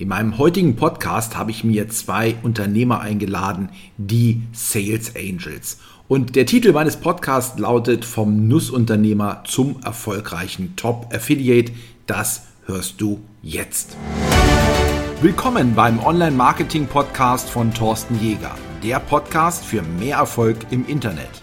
In meinem heutigen Podcast habe ich mir zwei Unternehmer eingeladen, die Sales Angels. Und der Titel meines Podcasts lautet Vom Nussunternehmer zum erfolgreichen Top Affiliate. Das hörst du jetzt. Willkommen beim Online-Marketing-Podcast von Thorsten Jäger. Der Podcast für mehr Erfolg im Internet.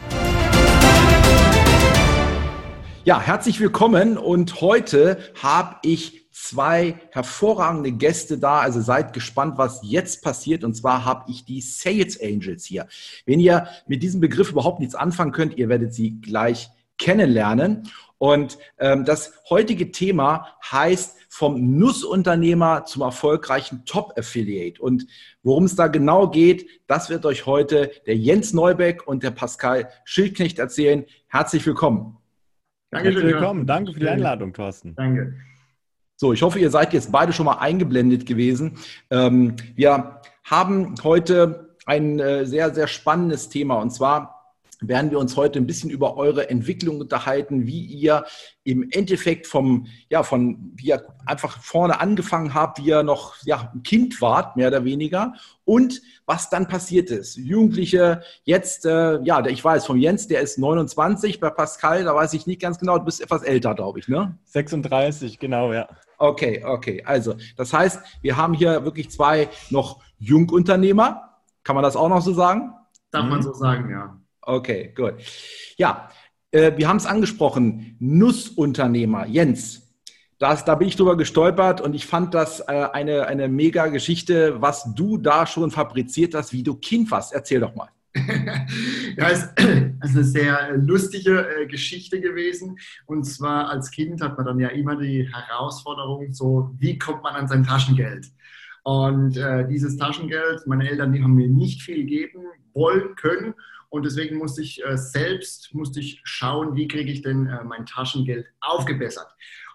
Ja, herzlich willkommen und heute habe ich zwei hervorragende Gäste da. Also seid gespannt, was jetzt passiert. Und zwar habe ich die Sales Angels hier. Wenn ihr mit diesem Begriff überhaupt nichts anfangen könnt, ihr werdet sie gleich kennenlernen. Und ähm, das heutige Thema heißt vom Nussunternehmer zum erfolgreichen Top-Affiliate. Und worum es da genau geht, das wird euch heute der Jens Neubeck und der Pascal Schildknecht erzählen. Herzlich willkommen. Danke, Herzlich willkommen. Danke für die Einladung, Thorsten. Danke. So, ich hoffe, ihr seid jetzt beide schon mal eingeblendet gewesen. Ähm, wir haben heute ein äh, sehr, sehr spannendes Thema und zwar werden wir uns heute ein bisschen über eure Entwicklung unterhalten, wie ihr im Endeffekt vom, ja, von, wie ihr einfach vorne angefangen habt, wie ihr noch, ja, ein Kind wart, mehr oder weniger, und was dann passiert ist. Jugendliche, jetzt, äh, ja, ich weiß, vom Jens, der ist 29, bei Pascal, da weiß ich nicht ganz genau, du bist etwas älter, glaube ich, ne? 36, genau, ja. Okay, okay, also, das heißt, wir haben hier wirklich zwei noch Jungunternehmer, kann man das auch noch so sagen? Darf mhm. man so sagen, ja. Okay, gut. Ja, äh, wir haben es angesprochen, Nussunternehmer. Jens, das, da bin ich drüber gestolpert und ich fand das äh, eine, eine mega Geschichte, was du da schon fabriziert hast, wie du Kind warst. Erzähl doch mal. ja, es ist eine sehr lustige äh, Geschichte gewesen. Und zwar als Kind hat man dann ja immer die Herausforderung, so wie kommt man an sein Taschengeld? Und äh, dieses Taschengeld, meine Eltern, die haben mir nicht viel geben wollen können. Und deswegen musste ich äh, selbst musste ich schauen, wie kriege ich denn äh, mein Taschengeld aufgebessert.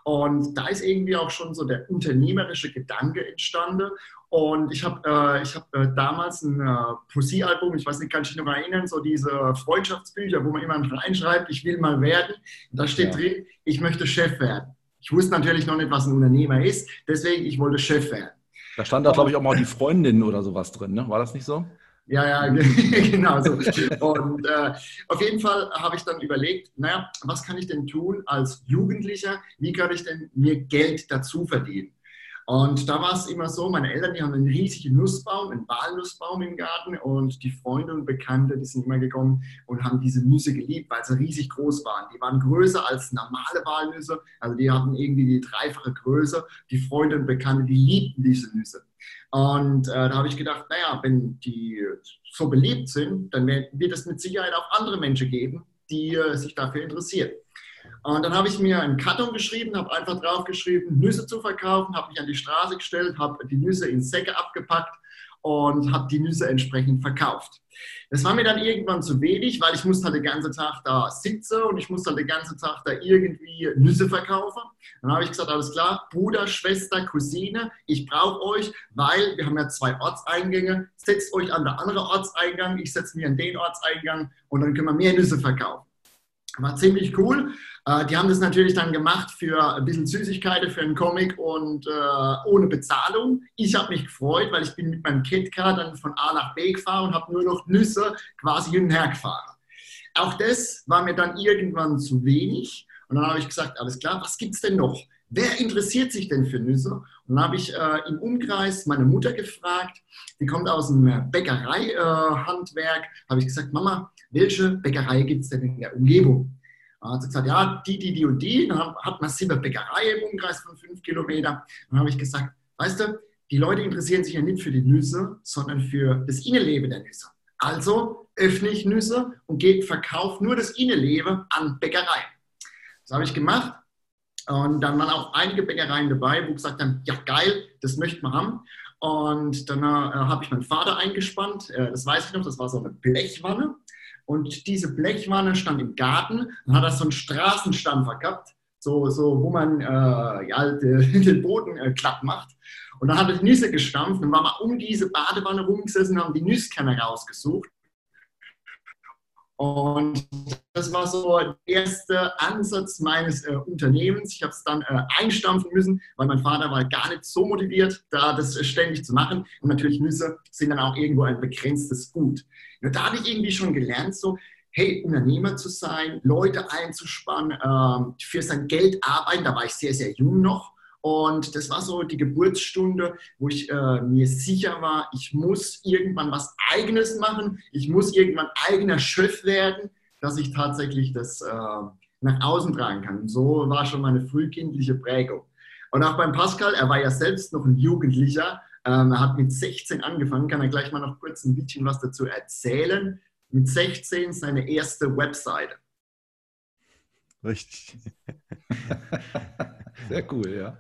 Und da ist irgendwie auch schon so der unternehmerische Gedanke entstanden. Und ich habe äh, hab, äh, damals ein äh, Poesiealbum, ich weiß nicht, kann ich mich noch erinnern, so diese Freundschaftsbücher, wo man immer reinschreibt, ich will mal werden. da steht ja. drin, ich möchte Chef werden. Ich wusste natürlich noch nicht, was ein Unternehmer ist, deswegen ich wollte Chef werden. Da stand da, glaube ich, auch mal die Freundin oder sowas drin, ne? War das nicht so? Ja, ja, genau so. Und äh, auf jeden Fall habe ich dann überlegt, naja, was kann ich denn tun als Jugendlicher? Wie kann ich denn mir Geld dazu verdienen? Und da war es immer so, meine Eltern, die haben einen riesigen Nussbaum, einen Walnussbaum im Garten und die Freunde und Bekannte, die sind immer gekommen und haben diese Nüsse geliebt, weil sie riesig groß waren. Die waren größer als normale Walnüsse, also die hatten irgendwie die dreifache Größe. Die Freunde und Bekannte, die liebten diese Nüsse. Und äh, da habe ich gedacht, naja, wenn die so beliebt sind, dann wird es mit Sicherheit auch andere Menschen geben, die äh, sich dafür interessieren. Und dann habe ich mir einen Karton geschrieben, habe einfach drauf geschrieben, Nüsse zu verkaufen, habe mich an die Straße gestellt, habe die Nüsse in Säcke abgepackt und habe die Nüsse entsprechend verkauft. Das war mir dann irgendwann zu wenig, weil ich musste halt den ganzen Tag da sitzen und ich musste halt den ganzen Tag da irgendwie Nüsse verkaufen. Dann habe ich gesagt, alles klar, Bruder, Schwester, Cousine, ich brauche euch, weil wir haben ja zwei Ortseingänge. Setzt euch an der andere Ortseingang, ich setze mich an den Ortseingang und dann können wir mehr Nüsse verkaufen. War ziemlich cool. Äh, die haben das natürlich dann gemacht für ein bisschen Süßigkeiten, für einen Comic und äh, ohne Bezahlung. Ich habe mich gefreut, weil ich bin mit meinem Kitcar dann von A nach B gefahren und habe nur noch Nüsse quasi hin und her gefahren. Auch das war mir dann irgendwann zu wenig. Und dann habe ich gesagt, alles klar, was gibt es denn noch? Wer interessiert sich denn für Nüsse? Und dann habe ich äh, im Umkreis meine Mutter gefragt, die kommt aus dem Bäckereihandwerk, äh, habe ich gesagt, Mama, welche Bäckerei gibt es denn in der Umgebung? Dann hat sie gesagt, ja, die, die, die und die. Dann hat man sieben Bäckerei im Umkreis von fünf Kilometern. Dann habe ich gesagt, weißt du, die Leute interessieren sich ja nicht für die Nüsse, sondern für das Innenleben der Nüsse. Also öffne ich Nüsse und gehe, verkaufe nur das Innenleben an Bäckereien. Das habe ich gemacht. Und dann waren auch einige Bäckereien dabei, wo gesagt haben, ja geil, das möchten wir haben. Und dann äh, habe ich meinen Vater eingespannt, äh, das weiß ich noch, das war so eine Blechwanne. Und diese Blechwanne stand im Garten und hat das so einen Straßenstampfer gehabt, so, so wo man äh, ja, den Boden äh, glatt macht. Und dann hat er die Nüsse gestampft und war mal um diese Badewanne rumgesessen und haben die Nüsskerne rausgesucht. Und das war so der erste Ansatz meines äh, Unternehmens. Ich habe es dann äh, einstampfen müssen, weil mein Vater war gar nicht so motiviert, da das äh, ständig zu machen. Und natürlich Nüsse sind dann auch irgendwo ein begrenztes Gut. Da habe ich irgendwie schon gelernt, so, hey, Unternehmer zu sein, Leute einzuspannen, ähm, für sein Geld arbeiten. Da war ich sehr, sehr jung noch. Und das war so die Geburtsstunde, wo ich äh, mir sicher war, ich muss irgendwann was Eigenes machen, ich muss irgendwann eigener Chef werden, dass ich tatsächlich das äh, nach außen tragen kann. Und so war schon meine frühkindliche Prägung. Und auch beim Pascal, er war ja selbst noch ein Jugendlicher, ähm, er hat mit 16 angefangen, kann er gleich mal noch kurz ein bisschen was dazu erzählen. Mit 16 seine erste Webseite. Richtig. Sehr cool, ja.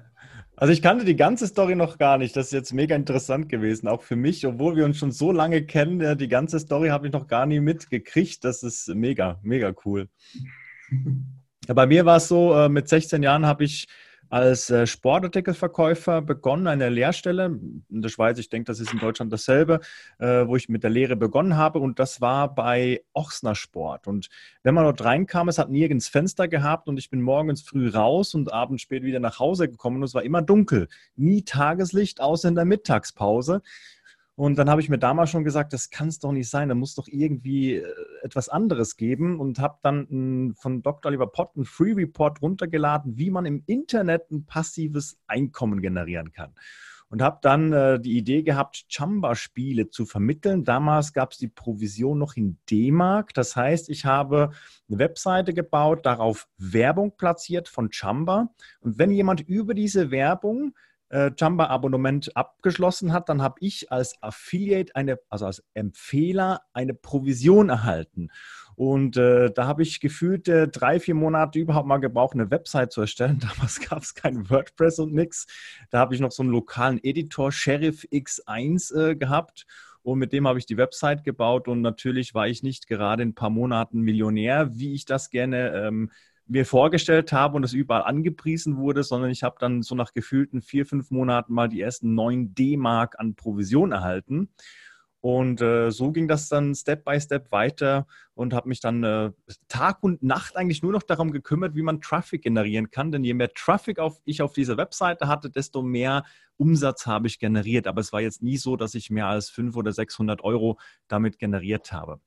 Also ich kannte die ganze Story noch gar nicht. Das ist jetzt mega interessant gewesen, auch für mich, obwohl wir uns schon so lange kennen. Die ganze Story habe ich noch gar nie mitgekriegt. Das ist mega, mega cool. Bei mir war es so, äh, mit 16 Jahren habe ich als äh, Sportartikelverkäufer begonnen, eine Lehrstelle in der Schweiz. Ich denke, das ist in Deutschland dasselbe, äh, wo ich mit der Lehre begonnen habe. Und das war bei Ochsner Sport. Und wenn man dort reinkam, es hat nirgends Fenster gehabt und ich bin morgens früh raus und abends spät wieder nach Hause gekommen und es war immer dunkel. Nie Tageslicht, außer in der Mittagspause. Und dann habe ich mir damals schon gesagt, das kann es doch nicht sein, da muss doch irgendwie äh, etwas anderes geben und habe dann von Dr. Oliver Pott einen Free Report runtergeladen, wie man im Internet ein passives Einkommen generieren kann. Und habe dann äh, die Idee gehabt, Chamba-Spiele zu vermitteln. Damals gab es die Provision noch in D-Mark. Das heißt, ich habe eine Webseite gebaut, darauf Werbung platziert von Chamba. Und wenn jemand über diese Werbung äh, Jamba-Abonnement abgeschlossen hat, dann habe ich als Affiliate, eine, also als Empfehler, eine Provision erhalten. Und äh, da habe ich gefühlt äh, drei, vier Monate überhaupt mal gebraucht, eine Website zu erstellen. Damals gab es kein WordPress und nichts. Da habe ich noch so einen lokalen Editor, Sheriff X1, äh, gehabt. Und mit dem habe ich die Website gebaut. Und natürlich war ich nicht gerade in ein paar Monaten Millionär, wie ich das gerne ähm, mir vorgestellt habe und es überall angepriesen wurde, sondern ich habe dann so nach gefühlten vier, fünf Monaten mal die ersten neun D-Mark an Provision erhalten. Und äh, so ging das dann Step by Step weiter und habe mich dann äh, Tag und Nacht eigentlich nur noch darum gekümmert, wie man Traffic generieren kann. Denn je mehr Traffic auf, ich auf dieser Webseite hatte, desto mehr Umsatz habe ich generiert. Aber es war jetzt nie so, dass ich mehr als 500 oder 600 Euro damit generiert habe.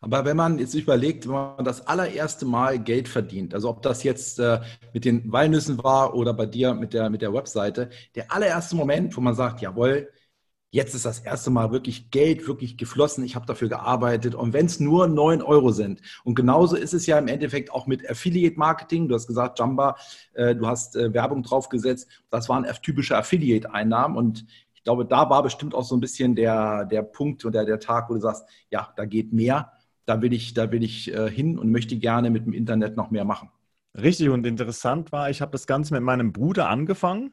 Aber wenn man jetzt überlegt, wenn man das allererste Mal Geld verdient, also ob das jetzt äh, mit den Walnüssen war oder bei dir mit der, mit der Webseite, der allererste Moment, wo man sagt, jawohl, jetzt ist das erste Mal wirklich Geld wirklich geflossen, ich habe dafür gearbeitet und wenn es nur 9 Euro sind. Und genauso ist es ja im Endeffekt auch mit Affiliate-Marketing. Du hast gesagt, Jamba, äh, du hast äh, Werbung draufgesetzt, das waren typische Affiliate-Einnahmen und ich glaube, da war bestimmt auch so ein bisschen der, der Punkt oder der Tag, wo du sagst, ja, da geht mehr da will ich, da will ich äh, hin und möchte gerne mit dem Internet noch mehr machen. Richtig und interessant war, ich habe das Ganze mit meinem Bruder angefangen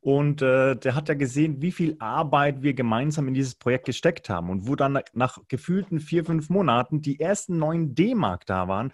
und äh, der hat ja gesehen, wie viel Arbeit wir gemeinsam in dieses Projekt gesteckt haben. Und wo dann nach, nach gefühlten vier, fünf Monaten die ersten neun D-Mark da waren,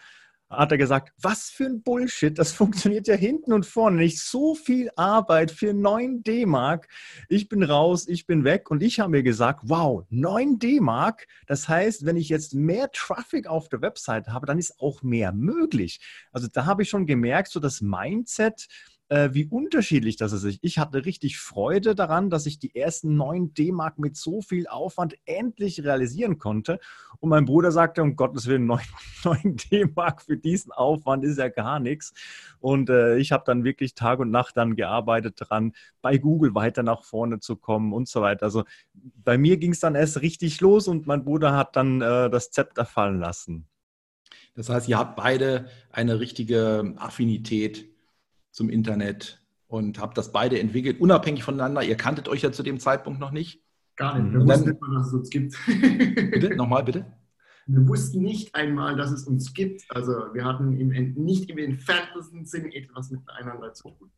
hat er gesagt, was für ein Bullshit, das funktioniert ja hinten und vorne nicht. So viel Arbeit für 9 D-Mark. Ich bin raus, ich bin weg und ich habe mir gesagt, wow, 9 D-Mark, das heißt, wenn ich jetzt mehr Traffic auf der Website habe, dann ist auch mehr möglich. Also da habe ich schon gemerkt, so das Mindset, äh, wie unterschiedlich das ist. Ich hatte richtig Freude daran, dass ich die ersten 9 D-Mark mit so viel Aufwand endlich realisieren konnte. Und mein Bruder sagte, um Gottes Willen, 9, 9 D-Mark für diesen Aufwand ist ja gar nichts. Und äh, ich habe dann wirklich Tag und Nacht dann gearbeitet daran, bei Google weiter nach vorne zu kommen und so weiter. Also bei mir ging es dann erst richtig los und mein Bruder hat dann äh, das Zepter fallen lassen. Das heißt, ihr habt beide eine richtige Affinität zum Internet und habt das beide entwickelt, unabhängig voneinander. Ihr kanntet euch ja zu dem Zeitpunkt noch nicht. Gar nicht. Wir wussten nicht mal, dass es uns gibt. bitte? Nochmal, bitte? Wir wussten nicht einmal, dass es uns gibt. Also wir hatten im, nicht im entferntesten Sinne etwas miteinander zu tun.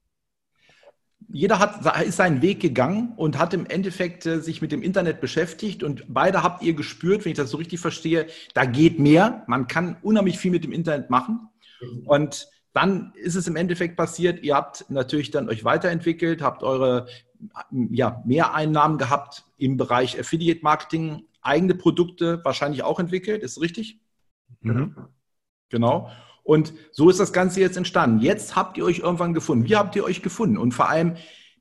Jeder hat, ist seinen Weg gegangen und hat im Endeffekt äh, sich mit dem Internet beschäftigt und beide habt ihr gespürt, wenn ich das so richtig verstehe, da geht mehr. Man kann unheimlich viel mit dem Internet machen. Mhm. Und dann ist es im Endeffekt passiert, ihr habt natürlich dann euch weiterentwickelt, habt eure ja, Mehreinnahmen gehabt im Bereich Affiliate Marketing, eigene Produkte wahrscheinlich auch entwickelt, ist richtig? Mhm. Genau. Und so ist das Ganze jetzt entstanden. Jetzt habt ihr euch irgendwann gefunden. Wie habt ihr euch gefunden? Und vor allem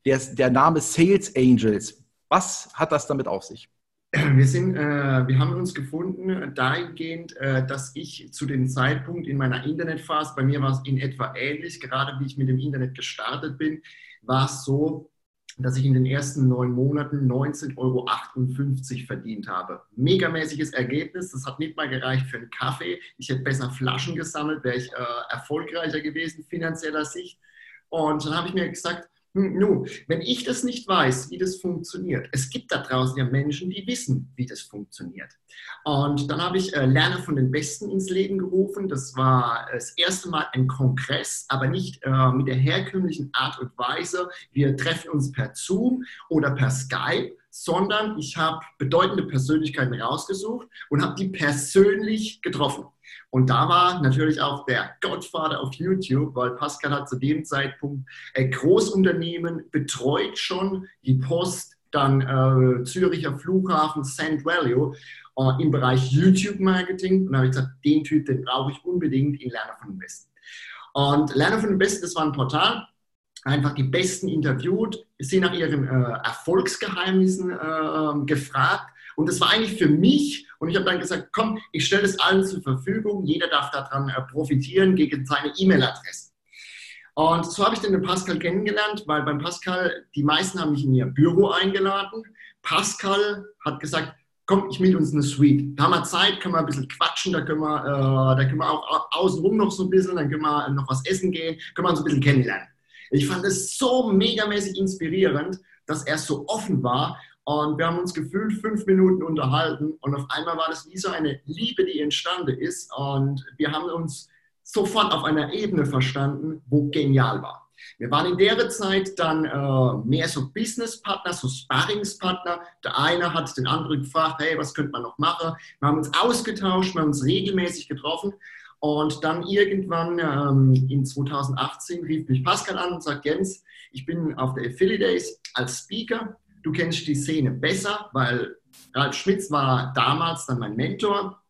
der, der Name Sales Angels. Was hat das damit auf sich? Wir, sind, äh, wir haben uns gefunden dahingehend, äh, dass ich zu dem Zeitpunkt in meiner Internetphase, bei mir war es in etwa ähnlich, gerade wie ich mit dem Internet gestartet bin, war es so, dass ich in den ersten neun Monaten 19,58 Euro verdient habe. Megamäßiges Ergebnis, das hat nicht mal gereicht für einen Kaffee. Ich hätte besser Flaschen gesammelt, wäre ich äh, erfolgreicher gewesen, finanzieller Sicht. Und dann habe ich mir gesagt, nun, wenn ich das nicht weiß, wie das funktioniert, es gibt da draußen ja Menschen, die wissen, wie das funktioniert. Und dann habe ich äh, Lerne von den Besten ins Leben gerufen. Das war das erste Mal ein Kongress, aber nicht äh, mit der herkömmlichen Art und Weise, wir treffen uns per Zoom oder per Skype, sondern ich habe bedeutende Persönlichkeiten rausgesucht und habe die persönlich getroffen. Und da war natürlich auch der Godfather auf YouTube, weil Pascal hat zu dem Zeitpunkt Großunternehmen betreut schon, die Post, dann äh, Züricher Flughafen, St. Value äh, im Bereich YouTube-Marketing. Und da habe ich gesagt, den Typ, den brauche ich unbedingt in Lerner von den Besten. Und Lerner von den Besten, das war ein Portal, einfach die Besten interviewt, sie nach ihren äh, Erfolgsgeheimnissen äh, gefragt. Und das war eigentlich für mich und ich habe dann gesagt, komm, ich stelle es allen zur Verfügung, jeder darf daran äh, profitieren gegen seine E-Mail-Adresse. Und so habe ich den Pascal kennengelernt, weil beim Pascal, die meisten haben mich in ihr Büro eingeladen. Pascal hat gesagt, komm, ich miete uns eine Suite. Da haben wir Zeit, können wir ein bisschen quatschen, da können wir, äh, da können wir auch außenrum noch so ein bisschen, dann können wir noch was essen gehen, können wir uns ein bisschen kennenlernen. Ich fand es so megamäßig inspirierend, dass er so offen war und wir haben uns gefühlt fünf Minuten unterhalten und auf einmal war das wie so eine Liebe, die entstanden ist. Und wir haben uns sofort auf einer Ebene verstanden, wo genial war. Wir waren in der Zeit dann äh, mehr so Businesspartner, so Sparringspartner. Der eine hat den anderen gefragt, hey, was könnte man noch machen? Wir haben uns ausgetauscht, wir haben uns regelmäßig getroffen. Und dann irgendwann ähm, in 2018 rief mich Pascal an und sagt, Jens, ich bin auf der Affiliate Days als Speaker Du kennst die Szene besser, weil Ralf Schmitz war damals dann mein Mentor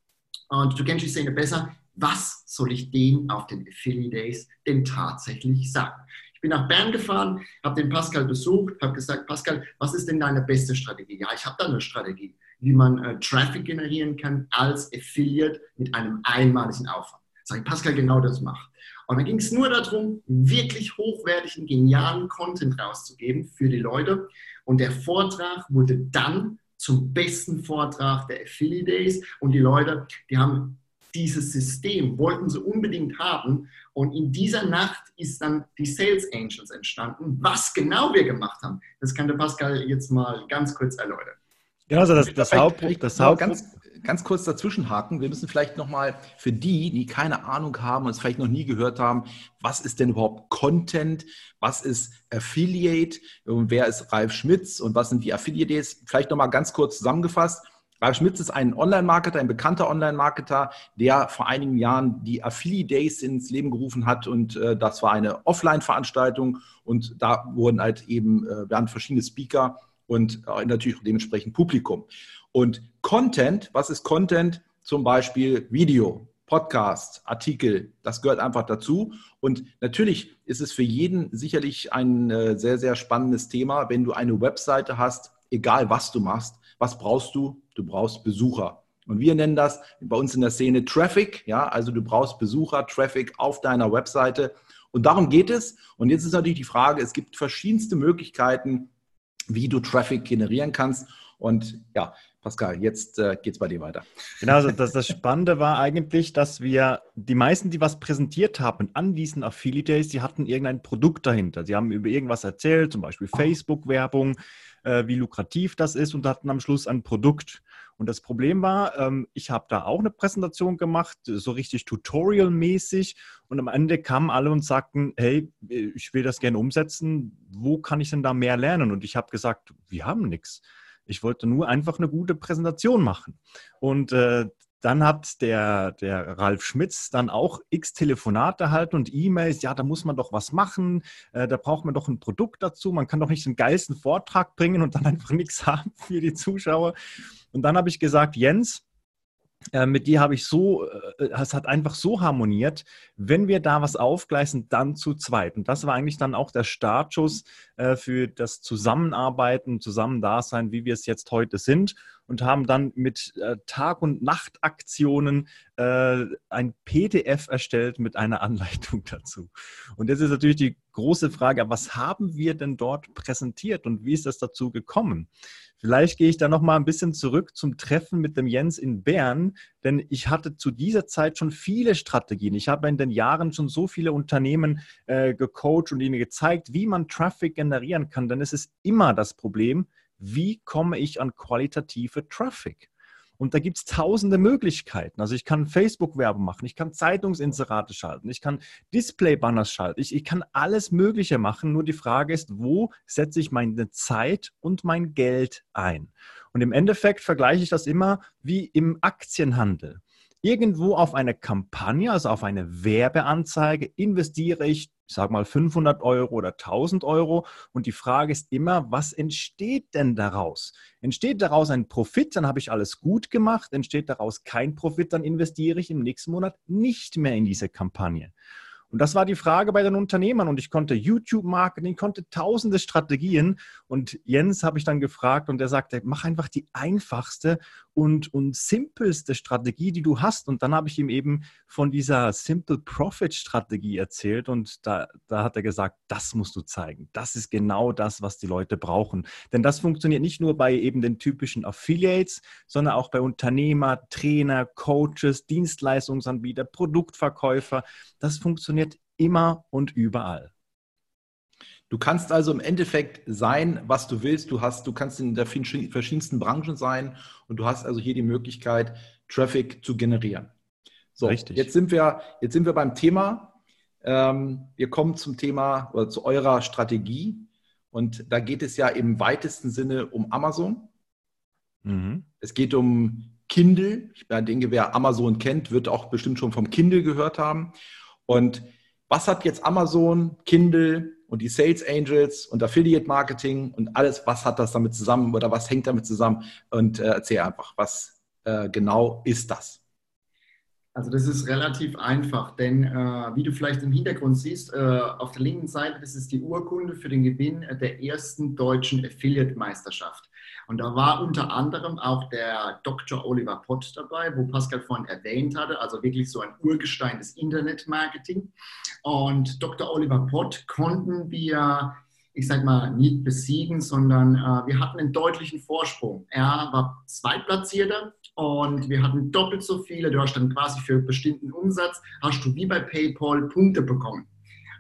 und du kennst die Szene besser. Was soll ich denen auf den Affiliate Days denn tatsächlich sagen? Ich bin nach Bern gefahren, habe den Pascal besucht, habe gesagt, Pascal, was ist denn deine beste Strategie? Ja, ich habe da eine Strategie, wie man äh, Traffic generieren kann als Affiliate mit einem einmaligen Aufwand. Sag ich, Pascal, genau das macht. Und dann ging es nur darum, wirklich hochwertigen, genialen Content rauszugeben für die Leute. Und der Vortrag wurde dann zum besten Vortrag der Affiliate Days. Und die Leute, die haben dieses System, wollten sie unbedingt haben. Und in dieser Nacht ist dann die Sales Angels entstanden. Was genau wir gemacht haben, das kann der Pascal jetzt mal ganz kurz erläutern. Ja, also das, das Hauptpunkt, das Hauptpunkt, ganz kurz dazwischenhaken. Wir müssen vielleicht nochmal für die, die keine Ahnung haben und es vielleicht noch nie gehört haben, was ist denn überhaupt Content? Was ist Affiliate? Und wer ist Ralf Schmitz? Und was sind die Affiliates? Vielleicht nochmal ganz kurz zusammengefasst. Ralf Schmitz ist ein Online-Marketer, ein bekannter Online-Marketer, der vor einigen Jahren die Affiliate Days ins Leben gerufen hat und äh, das war eine Offline-Veranstaltung und da wurden halt eben, äh, werden verschiedene Speaker und äh, natürlich dementsprechend Publikum. Und Content, was ist Content? Zum Beispiel Video, Podcast, Artikel, das gehört einfach dazu. Und natürlich ist es für jeden sicherlich ein äh, sehr, sehr spannendes Thema, wenn du eine Webseite hast, egal was du machst. Was brauchst du? Du brauchst Besucher. Und wir nennen das bei uns in der Szene Traffic. Ja, also du brauchst Besucher, Traffic auf deiner Webseite. Und darum geht es. Und jetzt ist natürlich die Frage, es gibt verschiedenste Möglichkeiten, wie du Traffic generieren kannst. Und ja, Pascal, jetzt äh, geht es bei dir weiter. Genau, also das, das Spannende war eigentlich, dass wir die meisten, die was präsentiert haben an diesen Affiliate Days, die hatten irgendein Produkt dahinter. Sie haben über irgendwas erzählt, zum Beispiel Facebook-Werbung, äh, wie lukrativ das ist und hatten am Schluss ein Produkt. Und das Problem war, ähm, ich habe da auch eine Präsentation gemacht, so richtig tutorial-mäßig. Und am Ende kamen alle und sagten, hey, ich will das gerne umsetzen. Wo kann ich denn da mehr lernen? Und ich habe gesagt, wir haben nichts. Ich wollte nur einfach eine gute Präsentation machen. Und äh, dann hat der, der Ralf Schmitz dann auch x Telefonate erhalten und E-Mails. Ja, da muss man doch was machen. Äh, da braucht man doch ein Produkt dazu. Man kann doch nicht den geilsten Vortrag bringen und dann einfach nichts haben für die Zuschauer. Und dann habe ich gesagt, Jens, äh, mit dir habe ich so, äh, es hat einfach so harmoniert, wenn wir da was aufgleisen, dann zu zweit. Und das war eigentlich dann auch der Startschuss äh, für das Zusammenarbeiten, Zusammendasein, wie wir es jetzt heute sind und haben dann mit Tag- und Nachtaktionen ein PDF erstellt mit einer Anleitung dazu. Und jetzt ist natürlich die große Frage, was haben wir denn dort präsentiert und wie ist das dazu gekommen? Vielleicht gehe ich da noch mal ein bisschen zurück zum Treffen mit dem Jens in Bern, denn ich hatte zu dieser Zeit schon viele Strategien. Ich habe in den Jahren schon so viele Unternehmen äh, gecoacht und ihnen gezeigt, wie man Traffic generieren kann. Denn es ist immer das Problem, wie komme ich an qualitative Traffic? Und da gibt es tausende Möglichkeiten. Also ich kann Facebook-Werbung machen, ich kann Zeitungsinserate schalten, ich kann Display-Banners schalten, ich, ich kann alles Mögliche machen. Nur die Frage ist, wo setze ich meine Zeit und mein Geld ein? Und im Endeffekt vergleiche ich das immer wie im Aktienhandel irgendwo auf eine Kampagne, also auf eine Werbeanzeige, investiere ich, ich sage mal 500 Euro oder 1000 Euro. Und die Frage ist immer, was entsteht denn daraus? Entsteht daraus ein Profit, dann habe ich alles gut gemacht. Entsteht daraus kein Profit, dann investiere ich im nächsten Monat nicht mehr in diese Kampagne. Und das war die Frage bei den Unternehmern. Und ich konnte YouTube-Marketing, konnte tausende Strategien. Und Jens habe ich dann gefragt und er sagte, mach einfach die einfachste und, und simpelste Strategie, die du hast. Und dann habe ich ihm eben von dieser Simple Profit Strategie erzählt. Und da, da hat er gesagt, das musst du zeigen. Das ist genau das, was die Leute brauchen. Denn das funktioniert nicht nur bei eben den typischen Affiliates, sondern auch bei Unternehmer, Trainer, Coaches, Dienstleistungsanbieter, Produktverkäufer. Das funktioniert funktioniert immer und überall. Du kannst also im Endeffekt sein, was du willst. Du hast, du kannst in der verschiedensten Branchen sein und du hast also hier die Möglichkeit, Traffic zu generieren. So, Richtig. jetzt sind wir, jetzt sind wir beim Thema. Ähm, wir kommen zum Thema oder zu eurer Strategie. Und da geht es ja im weitesten Sinne um Amazon. Mhm. Es geht um Kindle. Ich denke, wer Amazon kennt, wird auch bestimmt schon vom Kindle gehört haben. Und was hat jetzt Amazon, Kindle und die Sales Angels und Affiliate Marketing und alles, was hat das damit zusammen oder was hängt damit zusammen? Und äh, erzähl einfach, was äh, genau ist das? Also das ist relativ einfach, denn äh, wie du vielleicht im Hintergrund siehst, äh, auf der linken Seite, das ist die Urkunde für den Gewinn der ersten deutschen Affiliate-Meisterschaft. Und da war unter anderem auch der Dr. Oliver Pott dabei, wo Pascal vorhin erwähnt hatte, also wirklich so ein Urgestein des Internetmarketing. Und Dr. Oliver Pott konnten wir ich sag mal, nicht besiegen, sondern äh, wir hatten einen deutlichen Vorsprung. Er war Zweitplatzierter und wir hatten doppelt so viele. Du hast dann quasi für bestimmten Umsatz, hast du wie bei PayPal Punkte bekommen.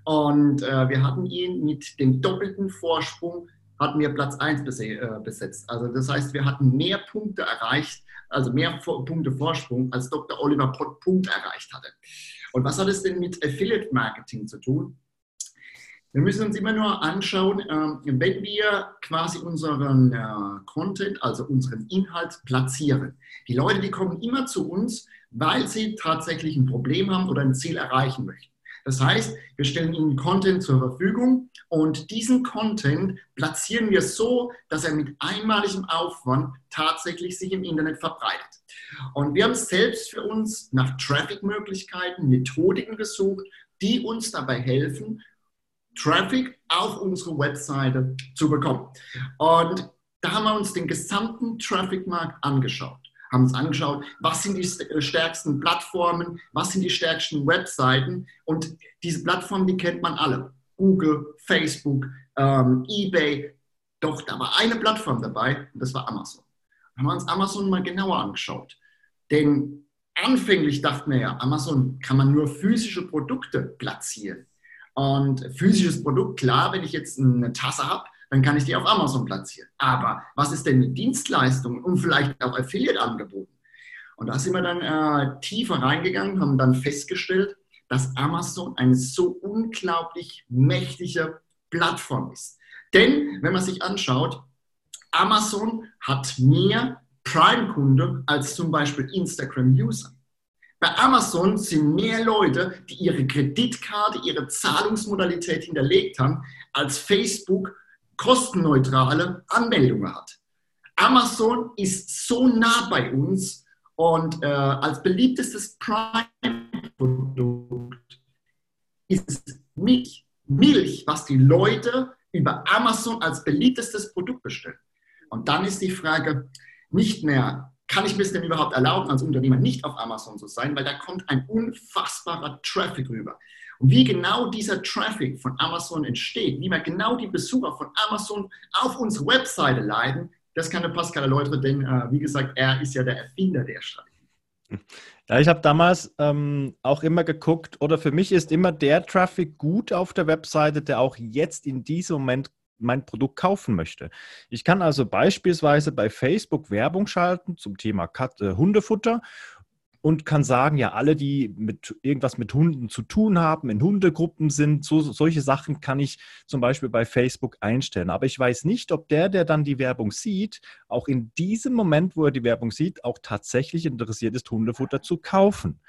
Und äh, wir hatten ihn mit dem doppelten Vorsprung hatten wir Platz 1 äh, besetzt. Also das heißt, wir hatten mehr Punkte erreicht, also mehr Punkte Vorsprung, als Dr. Oliver Pott Punkt erreicht hatte. Und was hat es denn mit Affiliate Marketing zu tun? Wir müssen uns immer nur anschauen, ähm, wenn wir quasi unseren äh, Content, also unseren Inhalt platzieren. Die Leute, die kommen immer zu uns, weil sie tatsächlich ein Problem haben oder ein Ziel erreichen möchten. Das heißt, wir stellen ihnen Content zur Verfügung und diesen Content platzieren wir so, dass er mit einmaligem Aufwand tatsächlich sich im Internet verbreitet. Und wir haben selbst für uns nach Traffic-Möglichkeiten, Methodiken gesucht, die uns dabei helfen, Traffic auf unsere Webseite zu bekommen. Und da haben wir uns den gesamten Traffic-Markt angeschaut haben uns angeschaut, was sind die äh, stärksten Plattformen, was sind die stärksten Webseiten. Und diese Plattformen, die kennt man alle. Google, Facebook, ähm, eBay. Doch da war eine Plattform dabei und das war Amazon. Haben wir uns Amazon mal genauer angeschaut. Denn anfänglich dachten wir ja, Amazon kann man nur physische Produkte platzieren. Und physisches Produkt, klar, wenn ich jetzt eine Tasse habe, dann kann ich die auf Amazon platzieren. Aber was ist denn mit Dienstleistungen und vielleicht auch Affiliate-Angeboten? Und da sind wir dann äh, tiefer reingegangen, haben dann festgestellt, dass Amazon eine so unglaublich mächtige Plattform ist. Denn wenn man sich anschaut, Amazon hat mehr Prime-Kunde als zum Beispiel Instagram-User. Bei Amazon sind mehr Leute, die ihre Kreditkarte, ihre Zahlungsmodalität hinterlegt haben, als Facebook kostenneutrale Anmeldungen hat. Amazon ist so nah bei uns Und äh, als beliebtestes Prime-Produkt ist Milch. Milch, was die Leute über Amazon als beliebtestes Produkt bestellen. Und dann ist die Frage nicht mehr, kann ich mir es denn überhaupt erlauben, als Unternehmer nicht auf Amazon zu sein, weil da kommt ein unfassbarer Traffic rüber. Und wie genau dieser Traffic von Amazon entsteht, wie man genau die Besucher von Amazon auf unsere Webseite leiten, das kann der Pascal erläutern, denn äh, wie gesagt, er ist ja der Erfinder der Strategie. Ja, ich habe damals ähm, auch immer geguckt, oder für mich ist immer der Traffic gut auf der Webseite, der auch jetzt in diesem Moment mein Produkt kaufen möchte. Ich kann also beispielsweise bei Facebook Werbung schalten zum Thema äh, Hundefutter und kann sagen, ja, alle, die mit irgendwas mit Hunden zu tun haben, in Hundegruppen sind, so, solche Sachen kann ich zum Beispiel bei Facebook einstellen. Aber ich weiß nicht, ob der, der dann die Werbung sieht, auch in diesem Moment, wo er die Werbung sieht, auch tatsächlich interessiert ist, Hundefutter zu kaufen.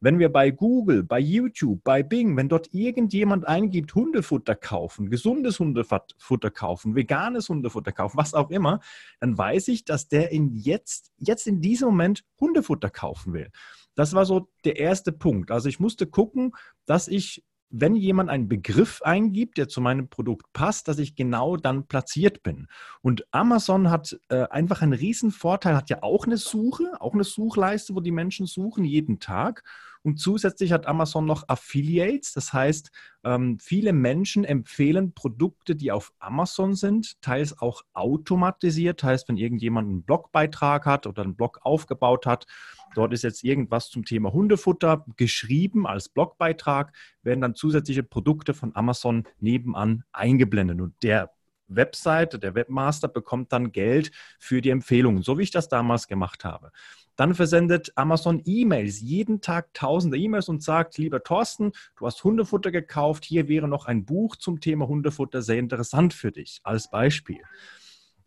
Wenn wir bei Google, bei YouTube, bei Bing, wenn dort irgendjemand eingibt, Hundefutter kaufen, gesundes Hundefutter kaufen, veganes Hundefutter kaufen, was auch immer, dann weiß ich, dass der in jetzt, jetzt in diesem Moment Hundefutter kaufen will. Das war so der erste Punkt. Also ich musste gucken, dass ich wenn jemand einen Begriff eingibt, der zu meinem Produkt passt, dass ich genau dann platziert bin. Und Amazon hat äh, einfach einen riesen Vorteil, hat ja auch eine Suche, auch eine Suchleiste, wo die Menschen suchen jeden Tag. Und zusätzlich hat Amazon noch Affiliates. Das heißt, ähm, viele Menschen empfehlen Produkte, die auf Amazon sind, teils auch automatisiert. Heißt, wenn irgendjemand einen Blogbeitrag hat oder einen Blog aufgebaut hat, dort ist jetzt irgendwas zum Thema Hundefutter geschrieben als Blogbeitrag, werden dann zusätzliche Produkte von Amazon nebenan eingeblendet. Und der Webseite, der Webmaster bekommt dann Geld für die Empfehlungen, so wie ich das damals gemacht habe. Dann versendet Amazon E-Mails, jeden Tag tausende E-Mails und sagt, lieber Thorsten, du hast Hundefutter gekauft, hier wäre noch ein Buch zum Thema Hundefutter sehr interessant für dich, als Beispiel.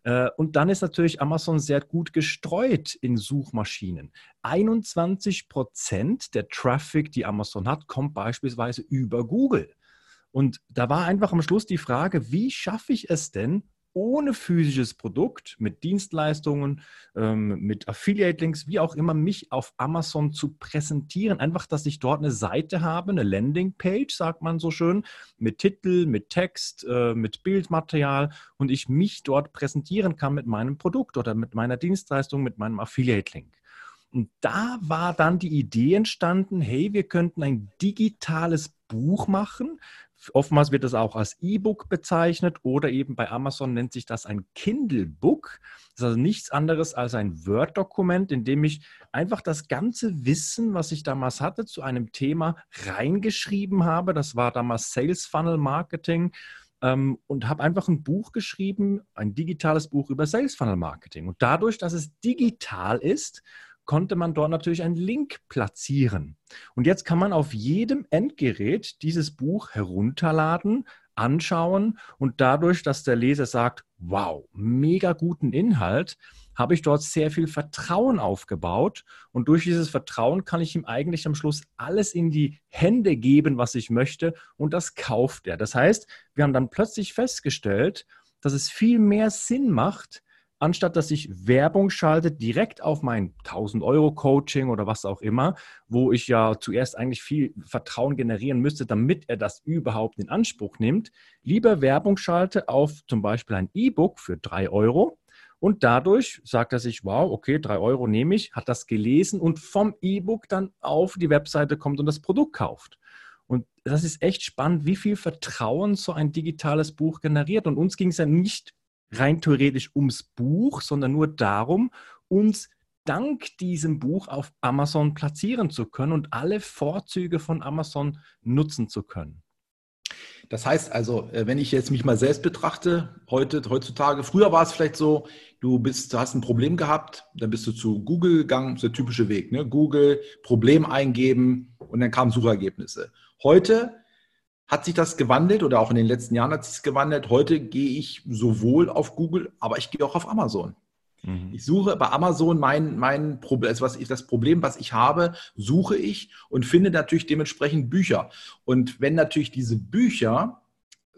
Äh, und dann ist natürlich Amazon sehr gut gestreut in Suchmaschinen. 21 Prozent der Traffic, die Amazon hat, kommt beispielsweise über Google. Und da war einfach am Schluss die Frage, wie schaffe ich es denn, ohne physisches Produkt, mit Dienstleistungen, ähm, mit Affiliate-Links, wie auch immer, mich auf Amazon zu präsentieren. Einfach, dass ich dort eine Seite habe, eine Landingpage, sagt man so schön, mit Titel, mit Text, äh, mit Bildmaterial und ich mich dort präsentieren kann mit meinem Produkt oder mit meiner Dienstleistung, mit meinem Affiliate-Link. Und da war dann die Idee entstanden, hey, wir könnten ein digitales Buch machen, Oftmals wird das auch als E-Book bezeichnet oder eben bei Amazon nennt sich das ein Kindle Book. Das ist also nichts anderes als ein Word-Dokument, in dem ich einfach das ganze Wissen, was ich damals hatte, zu einem Thema reingeschrieben habe. Das war damals Sales Funnel Marketing ähm, und habe einfach ein Buch geschrieben, ein digitales Buch über Sales Funnel Marketing. Und dadurch, dass es digital ist, konnte man dort natürlich einen Link platzieren. Und jetzt kann man auf jedem Endgerät dieses Buch herunterladen, anschauen und dadurch, dass der Leser sagt, wow, mega guten Inhalt, habe ich dort sehr viel Vertrauen aufgebaut und durch dieses Vertrauen kann ich ihm eigentlich am Schluss alles in die Hände geben, was ich möchte und das kauft er. Das heißt, wir haben dann plötzlich festgestellt, dass es viel mehr Sinn macht, anstatt dass ich Werbung schalte direkt auf mein 1000 Euro Coaching oder was auch immer, wo ich ja zuerst eigentlich viel Vertrauen generieren müsste, damit er das überhaupt in Anspruch nimmt, lieber Werbung schalte auf zum Beispiel ein E-Book für 3 Euro. Und dadurch sagt er sich, wow, okay, 3 Euro nehme ich, hat das gelesen und vom E-Book dann auf die Webseite kommt und das Produkt kauft. Und das ist echt spannend, wie viel Vertrauen so ein digitales Buch generiert. Und uns ging es ja nicht rein theoretisch ums Buch, sondern nur darum, uns dank diesem Buch auf Amazon platzieren zu können und alle Vorzüge von Amazon nutzen zu können. Das heißt also, äh, wenn ich jetzt mich mal selbst betrachte, heute, heutzutage, früher war es vielleicht so, du bist, du hast ein Problem gehabt, dann bist du zu Google gegangen, das ist der typische Weg, ne? Google, Problem eingeben und dann kamen Suchergebnisse. Heute hat sich das gewandelt oder auch in den letzten Jahren hat sich gewandelt. Heute gehe ich sowohl auf Google, aber ich gehe auch auf Amazon. Mhm. Ich suche bei Amazon mein, mein Problem, also was ich, das Problem, was ich habe, suche ich und finde natürlich dementsprechend Bücher. Und wenn natürlich diese Bücher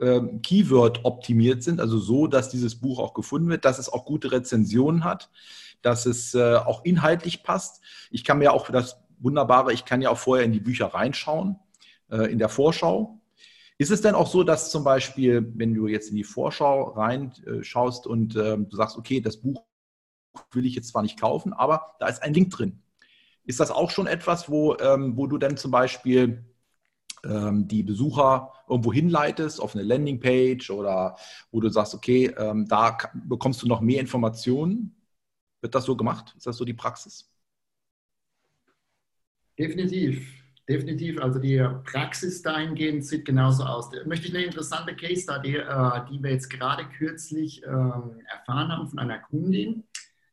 ähm, Keyword optimiert sind, also so, dass dieses Buch auch gefunden wird, dass es auch gute Rezensionen hat, dass es äh, auch inhaltlich passt. Ich kann mir auch das Wunderbare, ich kann ja auch vorher in die Bücher reinschauen, äh, in der Vorschau. Ist es denn auch so, dass zum Beispiel, wenn du jetzt in die Vorschau reinschaust und äh, du sagst, okay, das Buch will ich jetzt zwar nicht kaufen, aber da ist ein Link drin. Ist das auch schon etwas, wo, ähm, wo du dann zum Beispiel ähm, die Besucher irgendwo hinleitest, auf eine Landingpage oder wo du sagst, okay, ähm, da bekommst du noch mehr Informationen? Wird das so gemacht? Ist das so die Praxis? Definitiv, definitiv. Also die Praxis dahingehend sieht genauso aus. Da möchte ich eine interessante Case Study, äh, die wir jetzt gerade kürzlich ähm, erfahren haben von einer Kundin.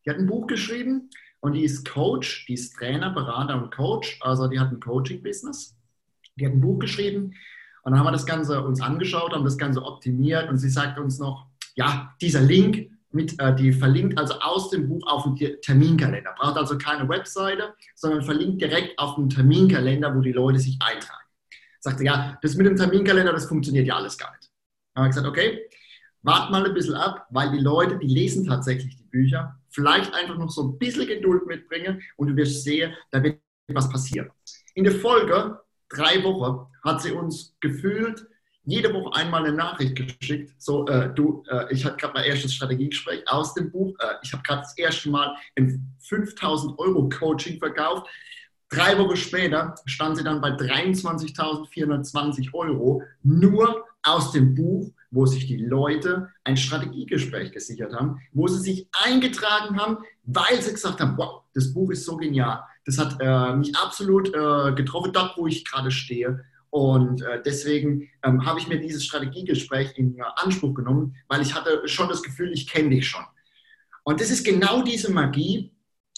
Die hat ein Buch geschrieben und die ist Coach, die ist Trainer, Berater und Coach. Also die hat ein Coaching-Business. Die hat ein Buch geschrieben und dann haben wir das Ganze uns angeschaut, haben das Ganze optimiert und sie sagt uns noch, ja, dieser Link, mit, äh, die verlinkt also aus dem Buch auf den Terminkalender. Braucht also keine Webseite, sondern verlinkt direkt auf den Terminkalender, wo die Leute sich eintragen. Sagte, ja, das mit dem Terminkalender, das funktioniert ja alles gar nicht. Dann haben wir gesagt, okay, wart mal ein bisschen ab, weil die Leute, die lesen tatsächlich die Bücher, vielleicht einfach noch so ein bisschen Geduld mitbringen und du wirst sehen, da wird was passieren. In der Folge drei Wochen hat sie uns gefühlt jede Woche einmal eine Nachricht geschickt. So, äh, du, äh, ich hatte gerade mein erstes Strategiegespräch aus dem Buch. Äh, ich habe gerade das erste Mal ein 5000 Euro Coaching verkauft. Drei Wochen später stand sie dann bei 23.420 Euro nur aus dem Buch, wo sich die Leute ein Strategiegespräch gesichert haben, wo sie sich eingetragen haben, weil sie gesagt haben, wow, das Buch ist so genial. Das hat äh, mich absolut äh, getroffen, dort, wo ich gerade stehe. Und äh, deswegen ähm, habe ich mir dieses Strategiegespräch in äh, Anspruch genommen, weil ich hatte schon das Gefühl, ich kenne dich schon. Und das ist genau diese Magie.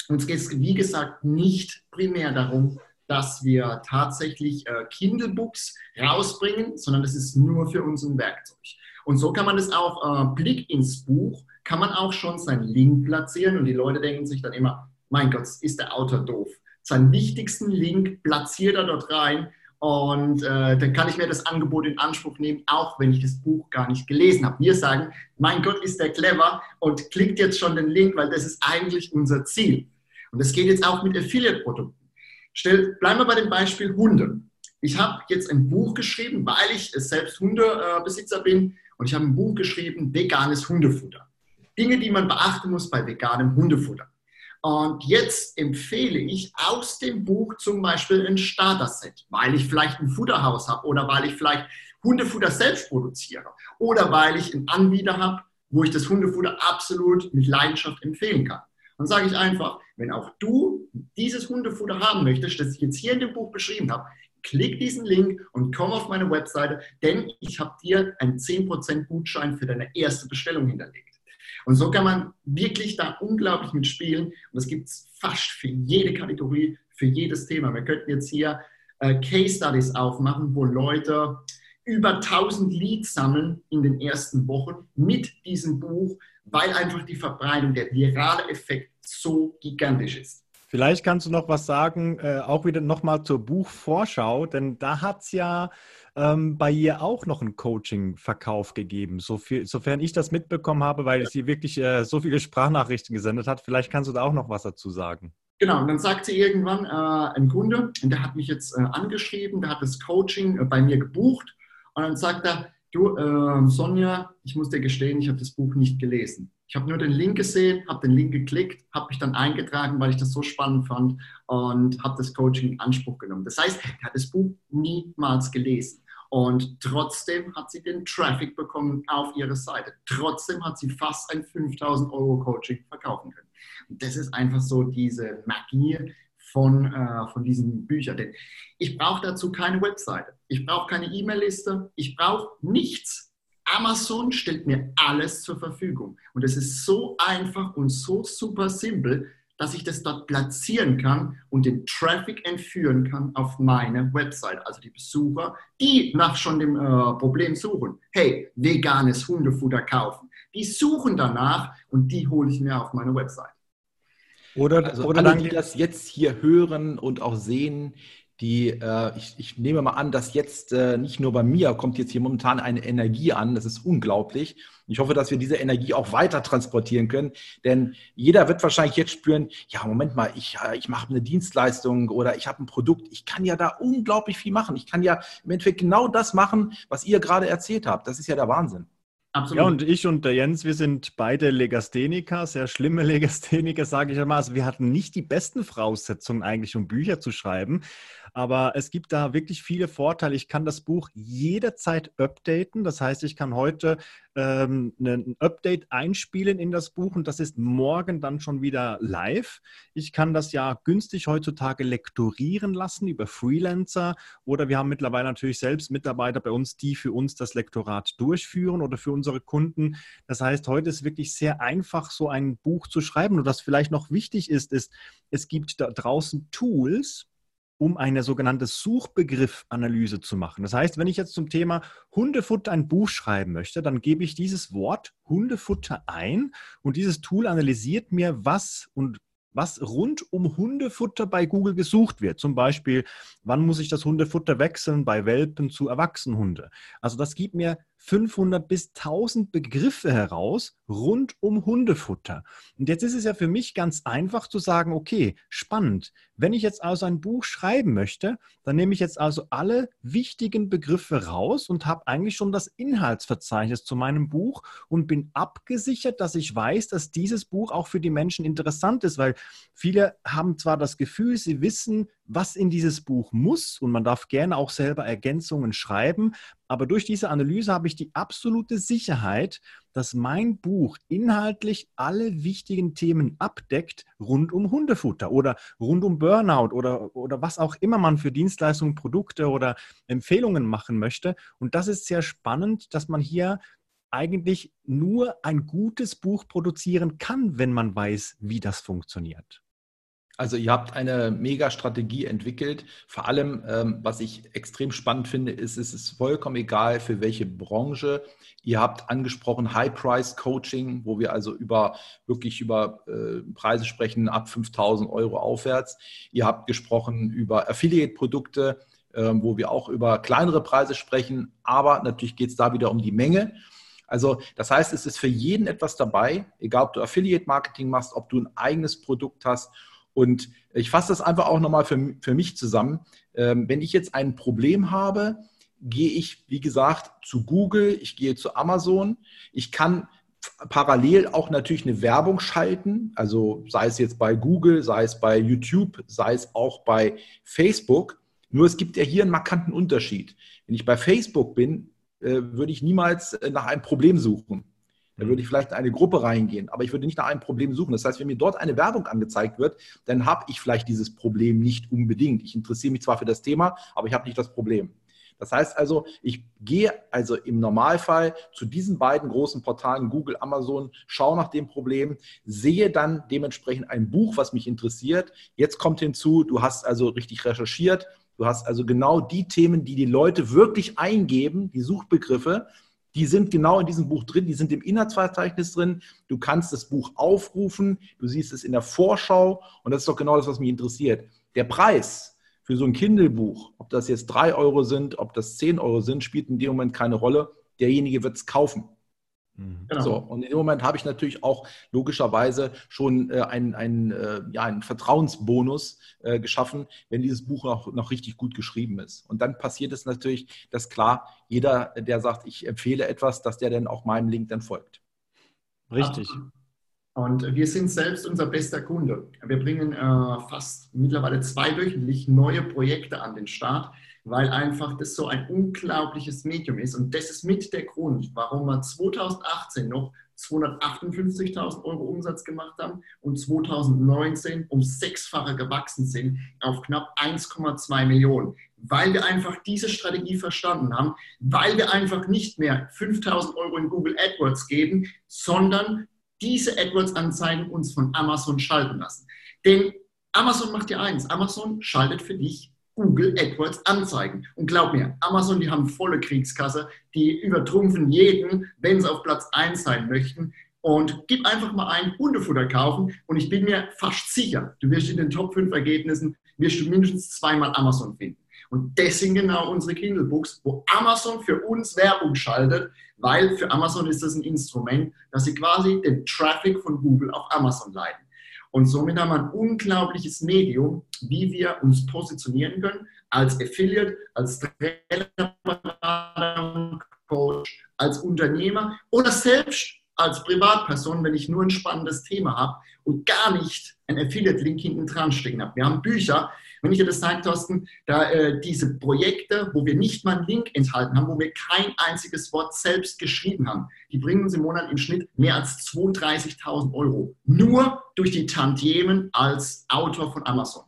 Uns geht es, wie gesagt, nicht primär darum, dass wir tatsächlich äh, Kindle-Books rausbringen, sondern das ist nur für uns ein Werkzeug. Und so kann man das auch, äh, Blick ins Buch, kann man auch schon seinen Link platzieren und die Leute denken sich dann immer, mein Gott, ist der Autor doof. Seinen wichtigsten Link platziert er dort rein und äh, dann kann ich mir das Angebot in Anspruch nehmen, auch wenn ich das Buch gar nicht gelesen habe. Wir sagen, mein Gott, ist der clever und klickt jetzt schon den Link, weil das ist eigentlich unser Ziel. Und das geht jetzt auch mit Affiliate-Produkten. Bleiben wir bei dem Beispiel Hunde. Ich habe jetzt ein Buch geschrieben, weil ich selbst Hundebesitzer bin und ich habe ein Buch geschrieben, veganes Hundefutter. Dinge, die man beachten muss bei veganem Hundefutter. Und jetzt empfehle ich aus dem Buch zum Beispiel ein Starter-Set, weil ich vielleicht ein Futterhaus habe oder weil ich vielleicht Hundefutter selbst produziere oder weil ich einen Anbieter habe, wo ich das Hundefutter absolut mit Leidenschaft empfehlen kann. Dann sage ich einfach, wenn auch du dieses Hundefutter haben möchtest, das ich jetzt hier in dem Buch beschrieben habe, klick diesen Link und komm auf meine Webseite, denn ich habe dir einen 10% Gutschein für deine erste Bestellung hinterlegt. Und so kann man wirklich da unglaublich mitspielen. Und das gibt es fast für jede Kategorie, für jedes Thema. Wir könnten jetzt hier äh, Case Studies aufmachen, wo Leute über 1000 Leads sammeln in den ersten Wochen mit diesem Buch, weil einfach die Verbreitung, der virale Effekt so gigantisch ist. Vielleicht kannst du noch was sagen, äh, auch wieder nochmal zur Buchvorschau, denn da hat es ja ähm, bei ihr auch noch einen Coaching-Verkauf gegeben, so viel, sofern ich das mitbekommen habe, weil sie wirklich äh, so viele Sprachnachrichten gesendet hat. Vielleicht kannst du da auch noch was dazu sagen. Genau, und dann sagt sie irgendwann äh, ein Kunde, und der hat mich jetzt äh, angeschrieben, der hat das Coaching äh, bei mir gebucht und dann sagt er, du äh, Sonja, ich muss dir gestehen, ich habe das Buch nicht gelesen. Ich habe nur den Link gesehen, habe den Link geklickt, habe mich dann eingetragen, weil ich das so spannend fand und habe das Coaching in Anspruch genommen. Das heißt, er hat das Buch niemals gelesen. Und trotzdem hat sie den Traffic bekommen auf ihre Seite. Trotzdem hat sie fast ein 5000 Euro Coaching verkaufen können. Und das ist einfach so diese Magie von, äh, von diesen Büchern. Denn ich brauche dazu keine Webseite. Ich brauche keine E-Mail-Liste. Ich brauche nichts. Amazon stellt mir alles zur Verfügung. Und es ist so einfach und so super simpel, dass ich das dort platzieren kann und den Traffic entführen kann auf meine Website. Also die Besucher, die nach schon dem äh, Problem suchen. Hey, veganes Hundefutter kaufen. Die suchen danach und die hole ich mir auf meine Website. Oder, also oder alle, die das jetzt hier hören und auch sehen, die, äh, ich, ich, nehme mal an, dass jetzt äh, nicht nur bei mir kommt jetzt hier momentan eine Energie an, das ist unglaublich. Ich hoffe, dass wir diese Energie auch weiter transportieren können, denn jeder wird wahrscheinlich jetzt spüren, ja, Moment mal, ich, äh, ich mache eine Dienstleistung oder ich habe ein Produkt, ich kann ja da unglaublich viel machen. Ich kann ja im Endeffekt genau das machen, was ihr gerade erzählt habt. Das ist ja der Wahnsinn. Absolut. Ja, und ich und der Jens, wir sind beide Legastheniker, sehr schlimme Legastheniker, sage ich einmal. Also wir hatten nicht die besten Voraussetzungen eigentlich, um Bücher zu schreiben. Aber es gibt da wirklich viele Vorteile. Ich kann das Buch jederzeit updaten. Das heißt, ich kann heute ähm, ein Update einspielen in das Buch und das ist morgen dann schon wieder live. Ich kann das ja günstig heutzutage lektorieren lassen über Freelancer oder wir haben mittlerweile natürlich selbst Mitarbeiter bei uns, die für uns das Lektorat durchführen oder für unsere Kunden. Das heißt, heute ist wirklich sehr einfach, so ein Buch zu schreiben. Und was vielleicht noch wichtig ist, ist, es gibt da draußen Tools, um eine sogenannte Suchbegriffanalyse zu machen. Das heißt, wenn ich jetzt zum Thema Hundefutter ein Buch schreiben möchte, dann gebe ich dieses Wort Hundefutter ein und dieses Tool analysiert mir, was und was rund um Hundefutter bei Google gesucht wird. Zum Beispiel, wann muss ich das Hundefutter wechseln bei Welpen zu Erwachsenenhunde? Also das gibt mir 500 bis 1000 Begriffe heraus rund um Hundefutter. Und jetzt ist es ja für mich ganz einfach zu sagen, okay, spannend. Wenn ich jetzt also ein Buch schreiben möchte, dann nehme ich jetzt also alle wichtigen Begriffe raus und habe eigentlich schon das Inhaltsverzeichnis zu meinem Buch und bin abgesichert, dass ich weiß, dass dieses Buch auch für die Menschen interessant ist, weil viele haben zwar das Gefühl, sie wissen, was in dieses Buch muss und man darf gerne auch selber Ergänzungen schreiben, aber durch diese Analyse habe ich die absolute Sicherheit, dass mein Buch inhaltlich alle wichtigen Themen abdeckt rund um Hundefutter oder rund um Burnout oder, oder was auch immer man für Dienstleistungen, Produkte oder Empfehlungen machen möchte. Und das ist sehr spannend, dass man hier eigentlich nur ein gutes Buch produzieren kann, wenn man weiß, wie das funktioniert. Also ihr habt eine Mega-Strategie entwickelt. Vor allem, ähm, was ich extrem spannend finde, ist, es ist vollkommen egal, für welche Branche. Ihr habt angesprochen High-Price-Coaching, wo wir also über wirklich über äh, Preise sprechen ab 5000 Euro aufwärts. Ihr habt gesprochen über Affiliate-Produkte, äh, wo wir auch über kleinere Preise sprechen. Aber natürlich geht es da wieder um die Menge. Also das heißt, es ist für jeden etwas dabei, egal ob du Affiliate-Marketing machst, ob du ein eigenes Produkt hast und ich fasse das einfach auch nochmal für, für mich zusammen. Ähm, wenn ich jetzt ein Problem habe, gehe ich, wie gesagt, zu Google, ich gehe zu Amazon. Ich kann parallel auch natürlich eine Werbung schalten, also sei es jetzt bei Google, sei es bei YouTube, sei es auch bei Facebook. Nur es gibt ja hier einen markanten Unterschied. Wenn ich bei Facebook bin, äh, würde ich niemals äh, nach einem Problem suchen. Da würde ich vielleicht in eine Gruppe reingehen, aber ich würde nicht nach einem Problem suchen. Das heißt, wenn mir dort eine Werbung angezeigt wird, dann habe ich vielleicht dieses Problem nicht unbedingt. Ich interessiere mich zwar für das Thema, aber ich habe nicht das Problem. Das heißt also, ich gehe also im Normalfall zu diesen beiden großen Portalen, Google, Amazon, schaue nach dem Problem, sehe dann dementsprechend ein Buch, was mich interessiert. Jetzt kommt hinzu, du hast also richtig recherchiert, du hast also genau die Themen, die die Leute wirklich eingeben, die Suchbegriffe, die sind genau in diesem Buch drin, die sind im Inhaltsverzeichnis drin. Du kannst das Buch aufrufen, du siehst es in der Vorschau und das ist doch genau das, was mich interessiert. Der Preis für so ein Kindle-Buch, ob das jetzt drei Euro sind, ob das zehn Euro sind, spielt in dem Moment keine Rolle. Derjenige wird es kaufen. Mhm. Genau. So, und in dem Moment habe ich natürlich auch logischerweise schon äh, einen, einen, äh, ja, einen Vertrauensbonus äh, geschaffen, wenn dieses Buch noch, noch richtig gut geschrieben ist. Und dann passiert es natürlich, dass klar, jeder, der sagt, ich empfehle etwas, dass der dann auch meinem Link dann folgt. Richtig. Und wir sind selbst unser bester Kunde. Wir bringen äh, fast mittlerweile zweiwöchentlich neue Projekte an den Start weil einfach das so ein unglaubliches Medium ist. Und das ist mit der Grund, warum wir 2018 noch 258.000 Euro Umsatz gemacht haben und 2019 um sechsfache gewachsen sind auf knapp 1,2 Millionen. Weil wir einfach diese Strategie verstanden haben, weil wir einfach nicht mehr 5.000 Euro in Google AdWords geben, sondern diese AdWords-Anzeigen uns von Amazon schalten lassen. Denn Amazon macht ja eins, Amazon schaltet für dich Google AdWords anzeigen. Und glaub mir, Amazon, die haben volle Kriegskasse, die übertrumpfen jeden, wenn sie auf Platz 1 sein möchten. und gib einfach mal ein Hundefutter kaufen und ich bin mir fast sicher, du wirst in den Top 5 Ergebnissen, wirst du mindestens zweimal Amazon finden. Und deswegen genau unsere Kindle Books, wo Amazon für uns Werbung schaltet, weil für Amazon ist das ein Instrument, dass sie quasi den Traffic von Google auf Amazon leiten. Und somit haben wir ein unglaubliches Medium, wie wir uns positionieren können als Affiliate, als Trainer, Coach, als Unternehmer oder selbst als Privatperson, wenn ich nur ein spannendes Thema habe und gar nicht ein Affiliate-Link hinten dran stehen habe. Wir haben Bücher, wenn ich dir das sage, Thorsten, da äh, diese Projekte, wo wir nicht mal einen Link enthalten haben, wo wir kein einziges Wort selbst geschrieben haben, die bringen uns im Monat im Schnitt mehr als 32.000 Euro. Nur durch die Tantiemen als Autor von Amazon.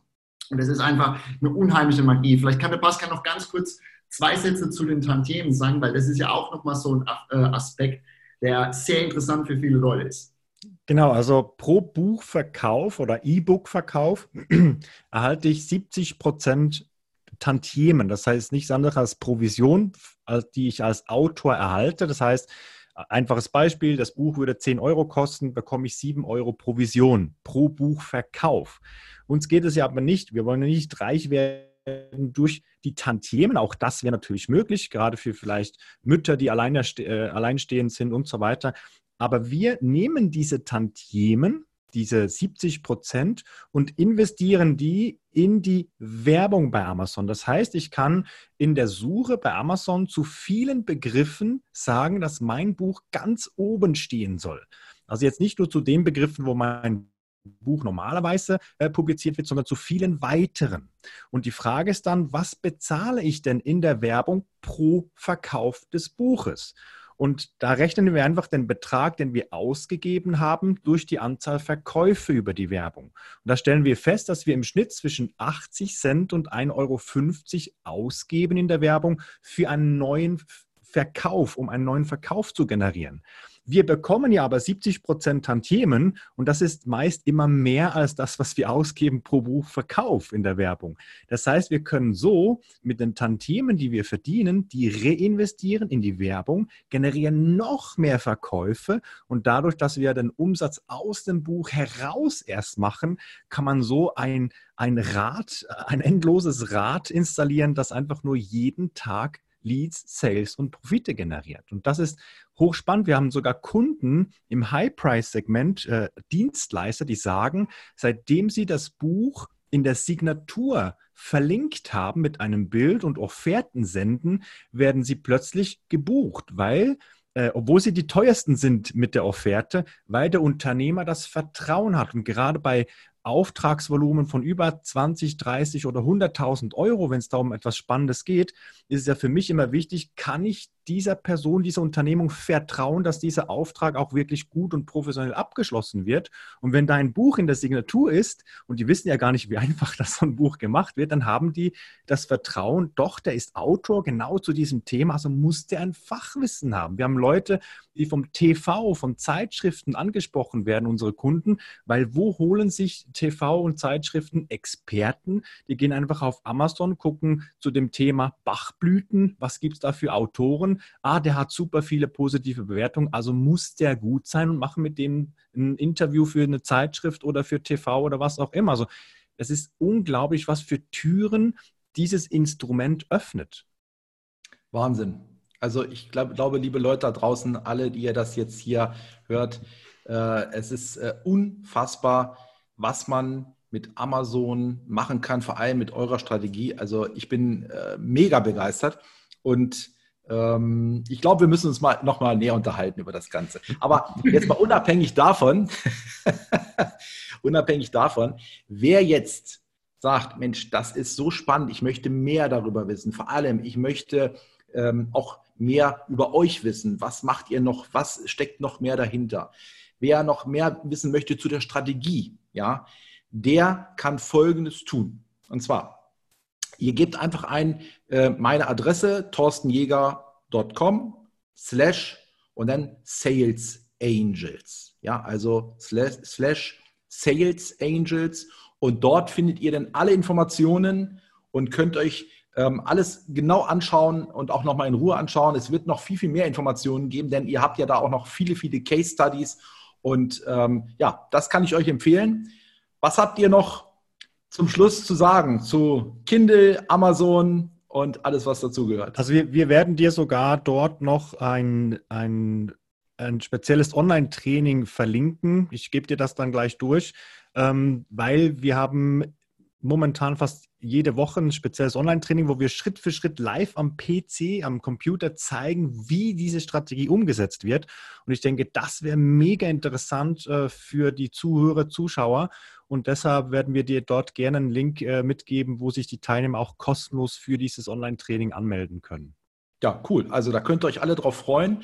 Und das ist einfach eine unheimliche Magie. Vielleicht kann der Pascal noch ganz kurz zwei Sätze zu den Tantiemen sagen, weil das ist ja auch nochmal so ein äh, Aspekt, der sehr interessant für viele Leute ist. Genau, also pro Buchverkauf oder E-Book-Verkauf erhalte ich 70 Prozent Tantiemen. Das heißt nichts anderes als Provision, die ich als Autor erhalte. Das heißt, einfaches Beispiel, das Buch würde 10 Euro kosten, bekomme ich 7 Euro Provision pro Buchverkauf. Uns geht es ja aber nicht, wir wollen nicht reich werden durch die Tantiemen. Auch das wäre natürlich möglich, gerade für vielleicht Mütter, die äh, alleinstehend sind und so weiter. Aber wir nehmen diese Tantiemen, diese 70 Prozent, und investieren die in die Werbung bei Amazon. Das heißt, ich kann in der Suche bei Amazon zu vielen Begriffen sagen, dass mein Buch ganz oben stehen soll. Also jetzt nicht nur zu den Begriffen, wo mein Buch normalerweise äh, publiziert wird, sondern zu vielen weiteren. Und die Frage ist dann, was bezahle ich denn in der Werbung pro Verkauf des Buches? Und da rechnen wir einfach den Betrag, den wir ausgegeben haben, durch die Anzahl Verkäufe über die Werbung. Und da stellen wir fest, dass wir im Schnitt zwischen 80 Cent und 1,50 Euro ausgeben in der Werbung für einen neuen Verkauf, um einen neuen Verkauf zu generieren. Wir bekommen ja aber 70 Prozent Tantiemen und das ist meist immer mehr als das, was wir ausgeben pro Buchverkauf in der Werbung. Das heißt, wir können so mit den Tantiemen, die wir verdienen, die reinvestieren in die Werbung, generieren noch mehr Verkäufe und dadurch, dass wir den Umsatz aus dem Buch heraus erst machen, kann man so ein, ein Rad, ein endloses Rad installieren, das einfach nur jeden Tag Leads, Sales und Profite generiert. Und das ist hochspannend. Wir haben sogar Kunden im High-Price-Segment, äh, Dienstleister, die sagen, seitdem sie das Buch in der Signatur verlinkt haben mit einem Bild und Offerten senden, werden sie plötzlich gebucht, weil äh, obwohl sie die teuersten sind mit der Offerte, weil der Unternehmer das Vertrauen hat. Und gerade bei Auftragsvolumen von über 20, 30 oder 100.000 Euro, wenn es da um etwas Spannendes geht, ist es ja für mich immer wichtig, kann ich dieser Person, dieser Unternehmung vertrauen, dass dieser Auftrag auch wirklich gut und professionell abgeschlossen wird. Und wenn da ein Buch in der Signatur ist und die wissen ja gar nicht, wie einfach das so ein Buch gemacht wird, dann haben die das Vertrauen, doch, der ist Autor genau zu diesem Thema, also muss der ein Fachwissen haben. Wir haben Leute, die vom TV, von Zeitschriften angesprochen werden, unsere Kunden, weil wo holen sich TV und Zeitschriften Experten? Die gehen einfach auf Amazon, gucken zu dem Thema Bachblüten, was gibt es da für Autoren? Ah, der hat super viele positive Bewertungen, also muss der gut sein und machen mit dem ein Interview für eine Zeitschrift oder für TV oder was auch immer. Also es ist unglaublich, was für Türen dieses Instrument öffnet. Wahnsinn. Also ich glaub, glaube, liebe Leute da draußen, alle, die ihr das jetzt hier hört, äh, es ist äh, unfassbar, was man mit Amazon machen kann, vor allem mit eurer Strategie. Also ich bin äh, mega begeistert und ähm, ich glaube, wir müssen uns mal noch mal näher unterhalten über das Ganze. Aber jetzt mal unabhängig davon, unabhängig davon, wer jetzt sagt, Mensch, das ist so spannend, ich möchte mehr darüber wissen. Vor allem, ich möchte ähm, auch mehr über euch wissen. Was macht ihr noch? Was steckt noch mehr dahinter? Wer noch mehr wissen möchte zu der Strategie, ja, der kann Folgendes tun. Und zwar, ihr gebt einfach ein, äh, meine Adresse, torstenjäger.com slash und dann Sales Angels. Ja, also slash, slash Sales Angels. Und dort findet ihr dann alle Informationen und könnt euch ähm, alles genau anschauen und auch nochmal in Ruhe anschauen. Es wird noch viel, viel mehr Informationen geben, denn ihr habt ja da auch noch viele, viele Case Studies Und ähm, ja, das kann ich euch empfehlen. Was habt ihr noch zum Schluss zu sagen zu Kindle, Amazon und alles, was dazugehört? Also wir, wir werden dir sogar dort noch ein, ein, ein spezielles Online-Training verlinken. Ich gebe dir das dann gleich durch, ähm, weil wir haben momentan fast jede Woche ein spezielles Online-Training, wo wir Schritt für Schritt live am PC, am Computer zeigen, wie diese Strategie umgesetzt wird. Und ich denke, das wäre mega interessant äh, für die Zuhörer, Zuschauer. Und deshalb werden wir dir dort gerne einen Link äh, mitgeben, wo sich die Teilnehmer auch kostenlos für dieses Online-Training anmelden können. Ja, cool. Also da könnt ihr euch alle drauf freuen.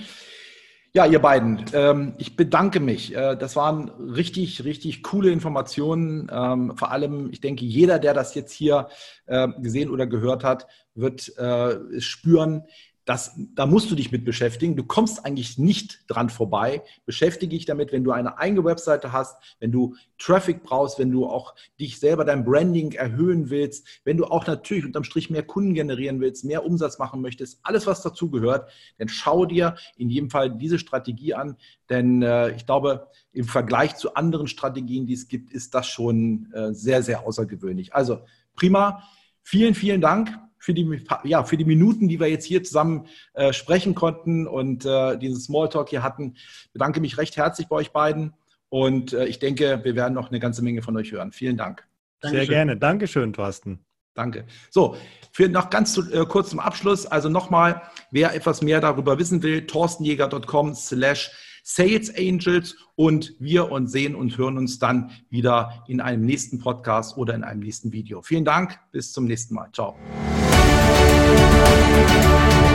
Ja, ihr beiden, ähm, ich bedanke mich. Äh, das waren richtig, richtig coole Informationen. Ähm, vor allem, ich denke, jeder, der das jetzt hier äh, gesehen oder gehört hat, wird äh, spüren, das, da musst du dich mit beschäftigen. Du kommst eigentlich nicht dran vorbei. Beschäftige dich damit, wenn du eine eigene Webseite hast, wenn du Traffic brauchst, wenn du auch dich selber dein Branding erhöhen willst, wenn du auch natürlich unterm Strich mehr Kunden generieren willst, mehr Umsatz machen möchtest, alles was dazu gehört, dann schau dir in jedem Fall diese Strategie an, denn äh, ich glaube, im Vergleich zu anderen Strategien, die es gibt, ist das schon äh, sehr, sehr außergewöhnlich. Also prima. Vielen, vielen Dank für die, ja, für die Minuten, die wir jetzt hier zusammen äh, sprechen konnten und äh, diesen Smalltalk hier hatten. Ich bedanke mich recht herzlich bei euch beiden und äh, ich denke, wir werden noch eine ganze Menge von euch hören. Vielen Dank. Dankeschön. Sehr gerne. Dankeschön, Thorsten. Danke. So, für noch ganz zu, äh, kurz zum Abschluss, also nochmal, wer etwas mehr darüber wissen will, torstenjäger.com slash Sales Angels und wir uns sehen und hören uns dann wieder in einem nächsten Podcast oder in einem nächsten Video. Vielen Dank, bis zum nächsten Mal. Ciao. Música